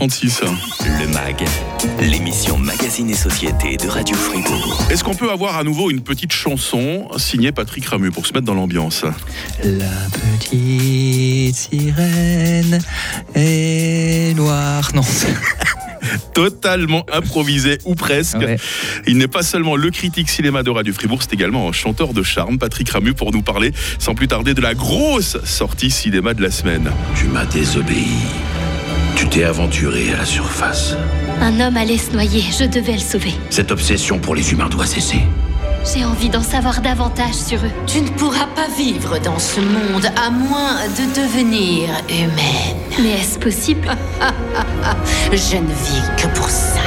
36. Le MAG, l'émission Magazine et Société de Radio Fribourg. Est-ce qu'on peut avoir à nouveau une petite chanson signée Patrick Ramu pour se mettre dans l'ambiance? La petite sirène est noire. Non. Totalement improvisé ou presque. Ouais. Il n'est pas seulement le critique cinéma de Radio Fribourg, c'est également un chanteur de charme, Patrick Ramu, pour nous parler sans plus tarder de la grosse sortie cinéma de la semaine. Tu m'as désobéi. Tu t'es aventuré à la surface. Un homme allait se noyer, je devais le sauver. Cette obsession pour les humains doit cesser. J'ai envie d'en savoir davantage sur eux. Tu ne pourras pas vivre dans ce monde à moins de devenir humaine. Mais est-ce possible? Je ne vis que pour ça.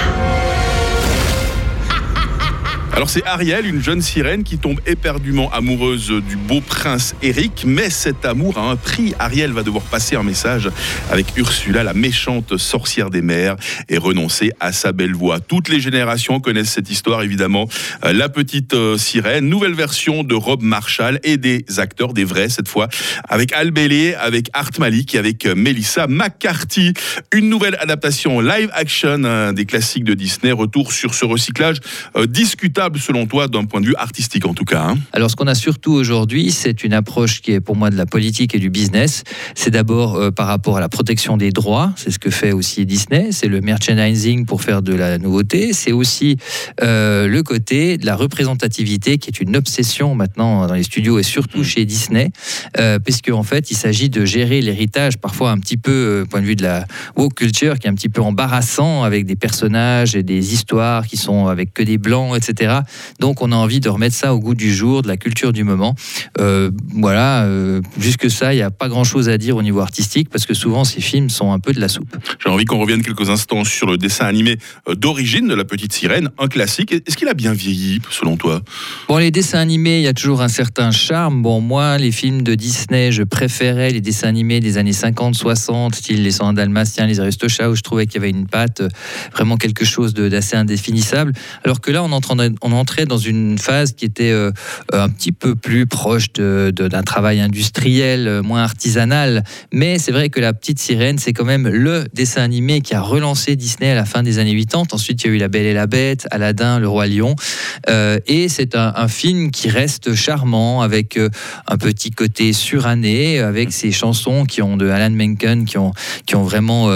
Alors c'est Ariel, une jeune sirène qui tombe éperdument amoureuse du beau prince Eric, mais cet amour a un prix. Ariel va devoir passer un message avec Ursula, la méchante sorcière des mers, et renoncer à sa belle voix. Toutes les générations connaissent cette histoire, évidemment. Euh, La petite euh, sirène, nouvelle version de Rob Marshall et des acteurs, des vrais cette fois, avec Al Bailey, avec Art Malik et avec euh, Melissa McCarthy. Une nouvelle adaptation live action des classiques de Disney. Retour sur ce recyclage euh, selon toi d'un point de vue artistique en tout cas. hein. Alors, ce qu'on a surtout aujourd'hui, c'est une approche qui est pour moi de la politique et du business. C'est d'abord euh, par rapport à la protection des droits. C'est ce que fait aussi Disney. C'est le merchandising pour faire de la nouveauté. C'est aussi euh, le côté de la représentativité qui est une obsession maintenant dans les studios et surtout chez Disney, euh, puisque en fait, il s'agit de gérer l'héritage parfois un petit peu, euh, point de vue de la woke culture, qui est un petit peu embarrassant avec des personnages et des histoires qui sont avec que des blancs, etc. Donc on a envie de remettre ça au goût du jour, de la culture du moment. Euh, voilà, euh, jusque ça, il n'y a pas grand-chose à dire au niveau artistique parce que souvent ces films sont un peu de la soupe. J'ai envie qu'on revienne quelques instants sur le dessin animé euh, d'origine de La Petite Sirène, un classique. Est-ce qu'il a bien vieilli selon toi? Bon, les dessins animés, il y a toujours un certain charme. Bon, moi, les films de Disney, je préférais les dessins animés des années 50, 60, style Les 101 Dalmatiens, Les Aristochats, où je trouvais qu'il y avait une patte, vraiment quelque chose d'assez indéfinissable. Alors que là, on entrait, on entrait dans une phase qui était euh, un petit peu plus proche de- de- d'un travail industriel, euh, moins artisanal. Mais c'est vrai que La Petite Sirène, c'est quand même le dessin animé qui a relancé Disney à la fin des années 80. Ensuite, il y a eu La Belle et la Bête, Aladdin, Le Roi Lion. Euh, et c'est un, film qui reste charmant, avec un petit côté suranné, avec ces chansons qui ont de Alan Menken, qui ont, qui ont vraiment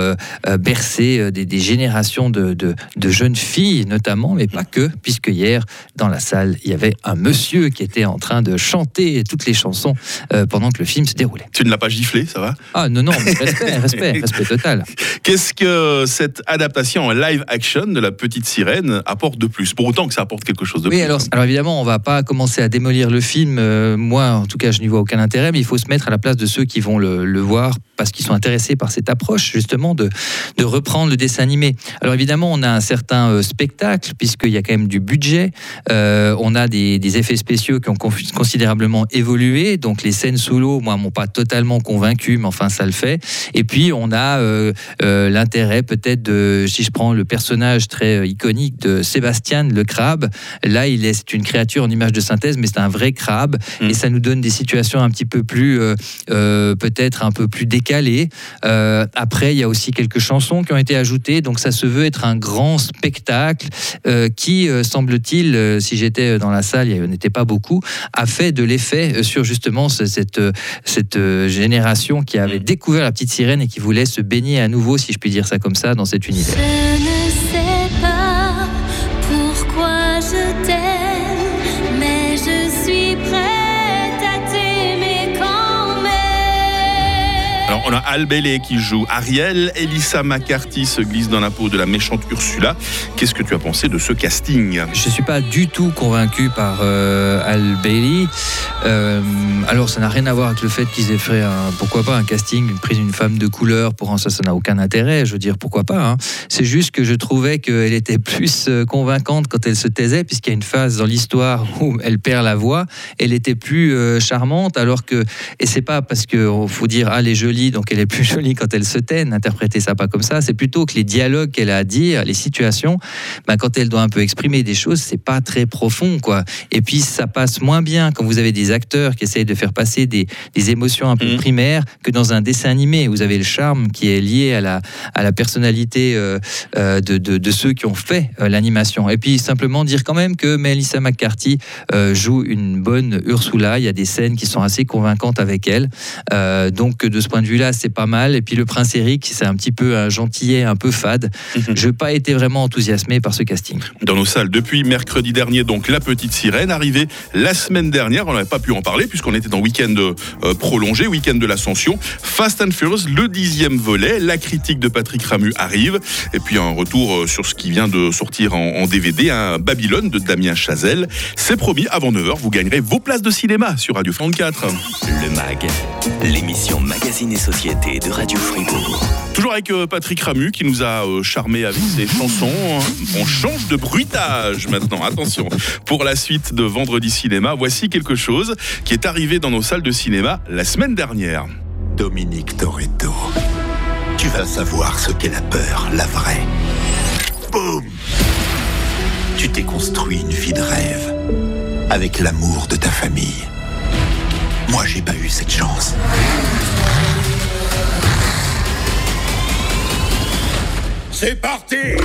bercé des, des générations de, de- de jeunes filles, notamment, mais pas que, puisque hier, dans la salle, il y avait un monsieur qui était en train de chanter toutes les chansons euh, pendant que le film se déroulait. Tu ne l'as pas giflé, ça va? Ah non, non, mais respect, respect, respect total. Qu'est-ce que cette adaptation en live action de La Petite Sirène apporte de plus? Pour autant que ça apporte quelque chose de Oui, plus. alors, hein. alors évidemment, on va pas commencer à démolir le film. Euh, moi, en tout cas, je n'y vois aucun intérêt, mais il faut se mettre à la place de ceux qui vont le, le voir parce qu'ils sont intéressés par cette approche, justement, de, de reprendre le dessin animé. Alors évidemment, on a un certain euh, spectacle, puisqu'il y a quand même du budget. Euh, on a des, des effets spéciaux qui ont considérablement évolué. Donc les scènes sous l'eau, moi, m'ont pas totalement convaincu, mais enfin, ça le fait. Et puis, on a euh, euh, l'intérêt peut-être de, si je prends le personnage très iconique de Sébastien le crabe, là il est c'est une créature en image de synthèse, mais c'est un vrai crabe Mm. et ça nous donne des situations un petit peu plus peut-être un peu plus décalées. Après il y a aussi quelques chansons qui ont été ajoutées, donc ça se veut être un grand spectacle qui euh, euh, si j'étais dans la salle, il n'y en était pas beaucoup, a fait de l'effet euh, sur justement ce- cette euh, cette euh, génération qui avait découvert la petite sirène et qui voulait se baigner à nouveau, si je puis dire ça comme ça, dans cet univers. On a Al qui joue Ariel, Elissa McCarthy se glisse dans la peau de la méchante Ursula. Qu'est-ce que tu as pensé de ce casting Je ne suis pas du tout convaincu par euh, Al. Euh, alors, ça n'a rien à voir avec le fait qu'ils aient fait, un, pourquoi pas, un casting, une prise d'une femme de couleur. Pour un, ça, ça n'a aucun intérêt. Je veux dire, pourquoi pas. hein. C'est juste que je trouvais qu'elle était plus euh, convaincante quand elle se taisait, puisqu'il y a une phase dans l'histoire où elle perd la voix. Elle était plus euh, charmante, alors que, et c'est pas parce qu'il faut dire, ah, elle est jolie donc elle est plus jolie quand elle se tait. N'interprétez ça pas comme ça. C'est plutôt que les dialogues qu'elle a à dire, les situations, bah, quand elle doit un peu exprimer des choses, c'est pas très profond, quoi. Et puis ça passe moins bien quand vous avez des acteurs qui essayent de faire passer des, des émotions un peu Mhm. primaires que dans un dessin animé. Vous avez le charme qui est lié à la, à la personnalité euh, euh, de, de- de ceux qui ont fait euh, l'animation. Et puis simplement dire quand même que Melissa McCarthy joue une bonne Ursula. Il y a des scènes qui sont assez convaincantes avec elle. Donc de ce point de vue-là, c'est pas mal. Et puis le prince Eric, c'est un petit peu un gentillet, un peu fade. Mhm. Je n'ai pas été vraiment enthousiasmé par ce casting. dans nos salles depuis mercredi dernier, donc La Petite Sirène, arrivée la semaine dernière. On n'avait pas pu en parler puisqu'on était en week-end euh, prolongé, week-end de l'Ascension. Fast and Furious, le dixième volet. La critique de Patrick Ramu arrive. Et puis un retour euh, sur ce qui vient de sortir en, en DVD, un Babylone de Damien Chazelle. C'est promis, avant 9h, vous gagnerez vos places de cinéma sur Radio 34. Le MAG, l'émission Magazine et Société de Radio Fribourg. Toujours avec euh, Patrick Ramu qui nous a euh, charmé avec ses chansons. On change de bruitage maintenant. Attention. Pour la suite de Vendredi Cinéma, voici quelque chose qui est arrivé dans nos salles de cinéma la semaine dernière. Dominique Toretto. Tu vas savoir ce qu'est la peur, la vraie. Boum Tu t'es construit une vie de rêve. Avec l'amour de ta famille. Moi, j'ai pas eu cette chance. C'est parti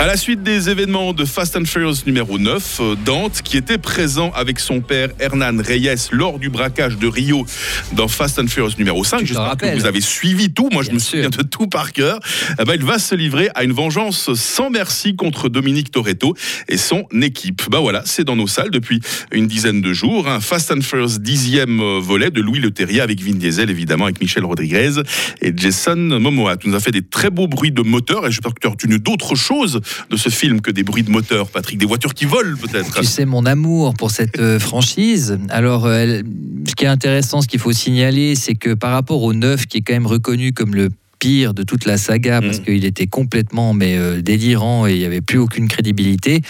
À la suite des événements de Fast and Furious numéro 9, euh, Dante, qui était présent avec son père Hernan Reyes lors du braquage de Rio dans Fast and Furious numéro 5, Tu t'en j'espère que vous avez suivi tout, moi je me sûr. souviens de tout par cœur, Eh ben, il va se livrer à une vengeance sans merci contre Dominique Toretto et son équipe. Bah voilà, c'est dans nos salles depuis une dizaine de jours. Un Fast and Furious dixième euh, volet de Louis Leterrier avec Vin Diesel, évidemment, avec Michel Rodriguez et Jason Momoa. Tu nous as fait des très beaux bruits de moteur et j'espère que tu as retenu d'autres choses de ce film que des bruits de moteur, Patrick. Des voitures qui volent peut-être. Tu sais mon amour pour cette euh, franchise. Alors, euh, ce qui est intéressant, ce qu'il faut signaler, c'est que par rapport au 9, qui est quand même reconnu comme le pire de toute la saga parce Mm. qu'il était complètement mais euh, délirant et il n'y avait plus aucune crédibilité.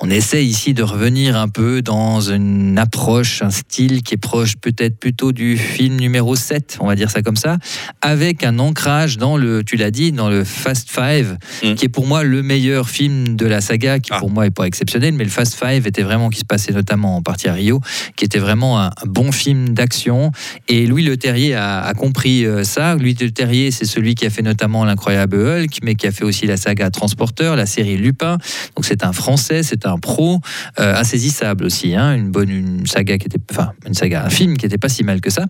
On essaie ici de revenir un peu dans une approche, un style qui est proche peut-être plutôt du film numéro 7, on va dire ça comme ça, avec un ancrage dans le, tu l'as dit, dans le Fast Five, Mm. qui est pour moi le meilleur film de la saga, qui Ah. pour moi est pas exceptionnel, mais le Fast Five était vraiment, qui se passait notamment en partie à Rio, qui était vraiment un, bon film d'action. Et Louis Leterrier a, a compris euh, ça. Louis Leterrier, c'est celui qui a fait notamment l'incroyable Hulk, mais qui a fait aussi la saga Transporteur, la série Lupin. Donc c'est un Français, c'est un pro, euh, insaisissable aussi, hein, une bonne une saga qui était, enfin une saga, un film qui était pas si mal que ça.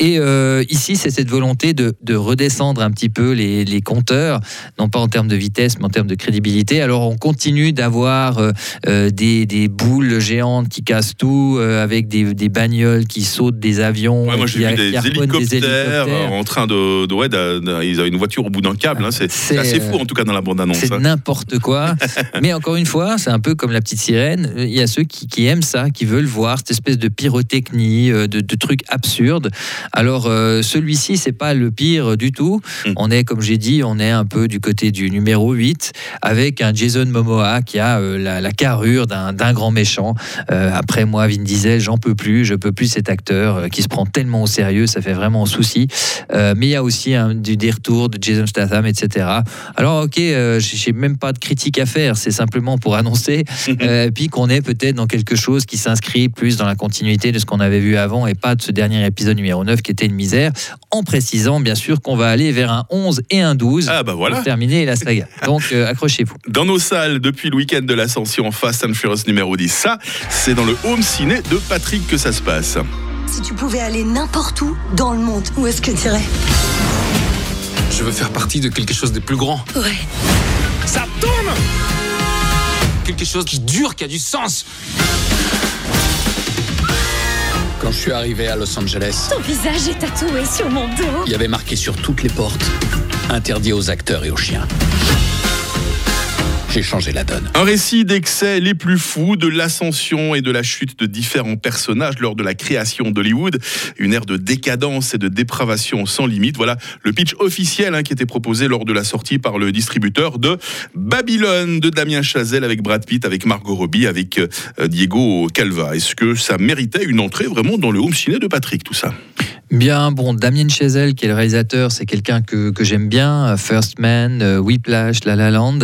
Et euh, ici, c'est cette volonté de, de redescendre un petit peu les, les compteurs, non pas en termes de vitesse, mais en termes de crédibilité. Alors on continue d'avoir euh, des, des boules géantes qui cassent tout, avec des, des bagnoles qui sautent des avions, Ouais, moi qui, vu qui des harponnent hélicoptères, hélicoptères. euh, en train de, de- ouais, ils une voiture au bout d'un câble. hein. C'est assez fou euh, en tout cas dans la bande annonce. C'est n'importe quoi. Mais encore une fois, c'est un peu comme la petite sirène. Il y a ceux qui, qui aiment ça, qui veulent voir cette espèce de pyrotechnie, euh, de, de trucs absurdes. Alors, euh, celui-ci, c'est pas le pire du tout. Mm. On est, comme j'ai dit, on est un peu du côté du numéro 8, avec un Jason Momoa qui a euh, la, la carrure d'un grand méchant. Euh, après, moi, Vin Diesel, j'en peux plus. Je peux plus cet acteur qui se prend tellement au sérieux, ça fait vraiment souci. Euh, mais il y a aussi un, du, des retours de Jason Statham, etc. Alors, ok, euh, j'ai j'ai même pas de critique à faire, c'est simplement pour annoncer, euh, puis qu'on est peut-être dans quelque chose qui s'inscrit plus dans la continuité de ce qu'on avait vu avant et pas de ce dernier épisode numéro 9 qui était une misère, en précisant bien sûr qu'on va aller vers un 11 et un 12 Ah bah voilà. pour terminer la saga. Donc, euh, accrochez-vous. Dans nos salles depuis le week-end de l'ascension Fast and Furious numéro 10, ça, c'est dans le home ciné de Patrick que ça se passe. Si tu pouvais aller n'importe où dans le monde, où est-ce que tu irais? Je veux faire partie de quelque chose de plus grand. Ouais. Ça tourne Quelque chose qui dure, qui a du sens. Quand je suis arrivé à Los Angeles, Ton visage est tatoué sur mon dos. il y avait marqué sur toutes les portes interdit aux acteurs et aux chiens. Un récit d'excès les plus fous, de l'ascension et de la chute de différents personnages lors de la création d'Hollywood. Une ère de décadence et de dépravation sans limite. Voilà le pitch officiel hein, qui était proposé lors de la sortie par le distributeur de Babylone de Damien Chazelle avec Brad Pitt, avec Margot Robbie, avec euh, Diego Calva. Est-ce que ça méritait une entrée vraiment dans le home ciné de Patrick, tout ça? Bien, bon, Damien Chazelle, qui est le réalisateur, c'est quelqu'un que, que j'aime bien. First Man, euh, Whiplash, La La Land.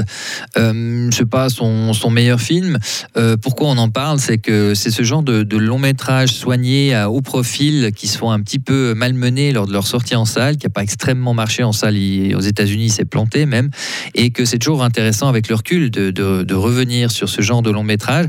Euh, c'est pas son, son meilleur film. Euh, pourquoi on en parle? C'est que c'est ce genre de, de long métrage soigné à haut profil qui se font un petit peu malmenés lors de leur sortie en salle, qui n'a pas extrêmement marché en salle aux États-Unis, c'est planté même, et que c'est toujours intéressant avec le recul de, de- de revenir sur ce genre de long métrage.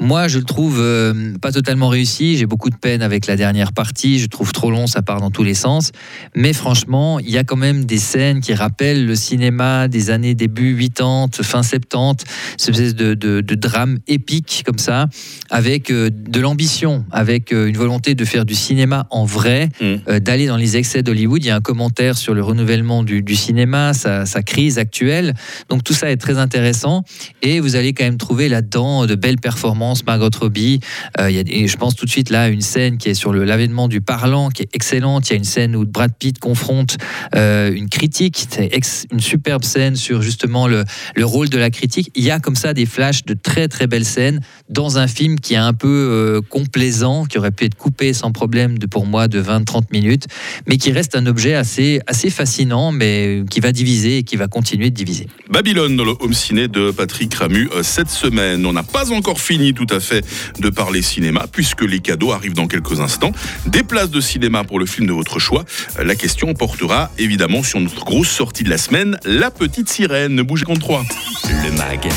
Moi, je le trouve euh, pas totalement réussi. J'ai beaucoup de peine avec la dernière partie. Je trouve trop long, ça part dans tous les sens. Mais franchement, il y a quand même des scènes qui rappellent le cinéma des années début 80, fin 70, cette espèce de, de- de drame épique comme ça, avec euh, de l'ambition, avec euh, une volonté de faire du cinéma en vrai, Mm. euh, d'aller dans les excès d'Hollywood. Il y a un commentaire sur le renouvellement du, du cinéma, sa, sa crise actuelle. Donc tout ça est très intéressant. Et vous allez quand même trouver là-dedans de belles performances. Margot Robbie, euh, il y a, et je pense tout de suite là à une scène qui est sur l'avènement du parlant, qui est excellente. Il y a une scène où Brad Pitt confronte euh, une critique, ex- une superbe scène sur justement le, le rôle de la critique. Il y a comme ça des flashs de très très belles scènes dans un film qui est un peu euh, complaisant, qui aurait pu être coupé sans problème de, pour moi de 20-30 minutes, mais qui reste un objet assez, assez fascinant, mais qui va diviser et qui va continuer de diviser. Babylone dans le home ciné de Patrick Ramu euh, cette semaine. On n'a pas encore fini tout à fait de parler cinéma puisque les cadeaux arrivent dans quelques instants. Des places de cinéma pour le film de votre choix. Euh, La question portera évidemment sur notre grosse sortie de la semaine, La Petite Sirène. Ne bougez contre 3. Le MAG,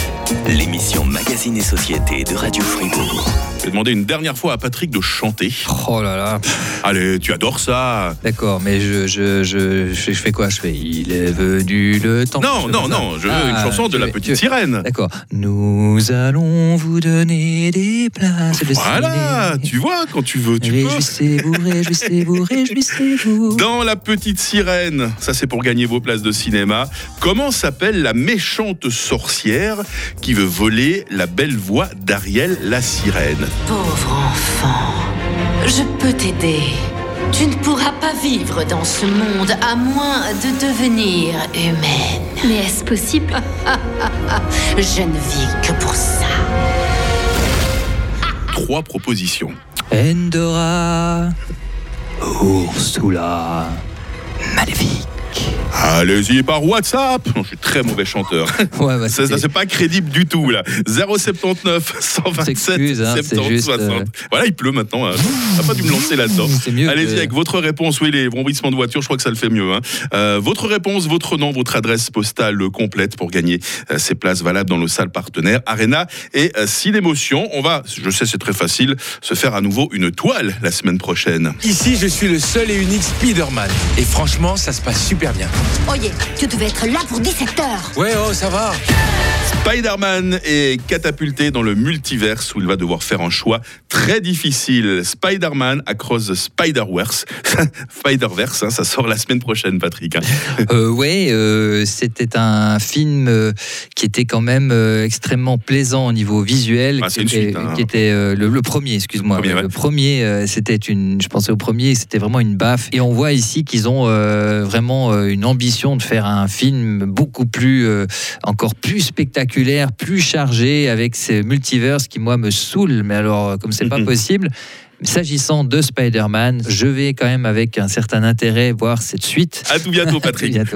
l'émission Magazine et Société de Radio Fribourg. Je vais demander une dernière fois à Patrick de chanter. Oh là là, Allez, tu adores ça. d'accord, mais je, je, je, fais quoi? Je fais Il est venu le temps. Non, non, non, je veux Ah, une chanson de La veux- Petite Sirène. D'accord. Nous allons vous donner des places de Voilà, ciné. tu vois, quand tu veux, tu peux. Réjouissez-vous, réjouissez-vous, réjouissez-vous. Dans La Petite Sirène, ça c'est pour gagner vos places de cinéma, comment s'appelle la méchante sorcière qui veut voler la belle voix d'Ariel la sirène? Pauvre enfant, je peux t'aider. Tu ne pourras pas vivre dans ce monde à moins de devenir humaine. Mais est-ce possible Je ne vis que pour ça. Trois propositions. Endora, Ursula, Maléfique. Allez-y par WhatsApp Non, Je suis très mauvais chanteur. Ouais, bah, c'est pas crédible du tout là. 079 127 s'excuse, hein, c'est 70 juste, 60. euh, Voilà, il pleut maintenant. hein. T'as pas dû me lancer là-dedans. Allez-y que- avec votre réponse. Oui, les brombissements de voiture, je crois que ça le fait mieux. hein. Euh, votre réponse, votre nom, votre adresse postale complète pour gagner euh, ces places valables dans nos salles partenaires Arena et euh, Cinémotion. On va, je sais, c'est très facile, se faire à nouveau une toile la semaine prochaine. Ici, je suis le seul et unique Spider-Man. Et franchement, ça se passe super bien. Oye, tu devais être là pour 17 heures. Ouais, oh, ça va. Spider-Man est catapulté dans le multiverse où il va devoir faire un choix très difficile. Spider-Man Across the Spider-Verse. Spider-Verse, hein, ça sort la semaine prochaine, Patrick. hein. Euh, ouais, euh, c'était un film euh, qui était quand même euh, extrêmement plaisant au niveau visuel. Ah, qui c'est une était, suite, hein. qui était, euh, le, le premier, excuse-moi. Le premier, ouais. Le premier, euh, c'était une. Je pensais au premier, c'était vraiment une baffe. Et on voit ici qu'ils ont euh, vraiment euh, une ambition de faire un film beaucoup plus, euh, encore plus spectaculaire, plus chargé avec ces multiverses qui moi me saoulent. Mais alors, euh, comme c'est pas Mhm. possible. S'agissant de Spider-Man, je vais quand même avec un certain intérêt voir cette suite. À tout bientôt, À Patrick. bientôt.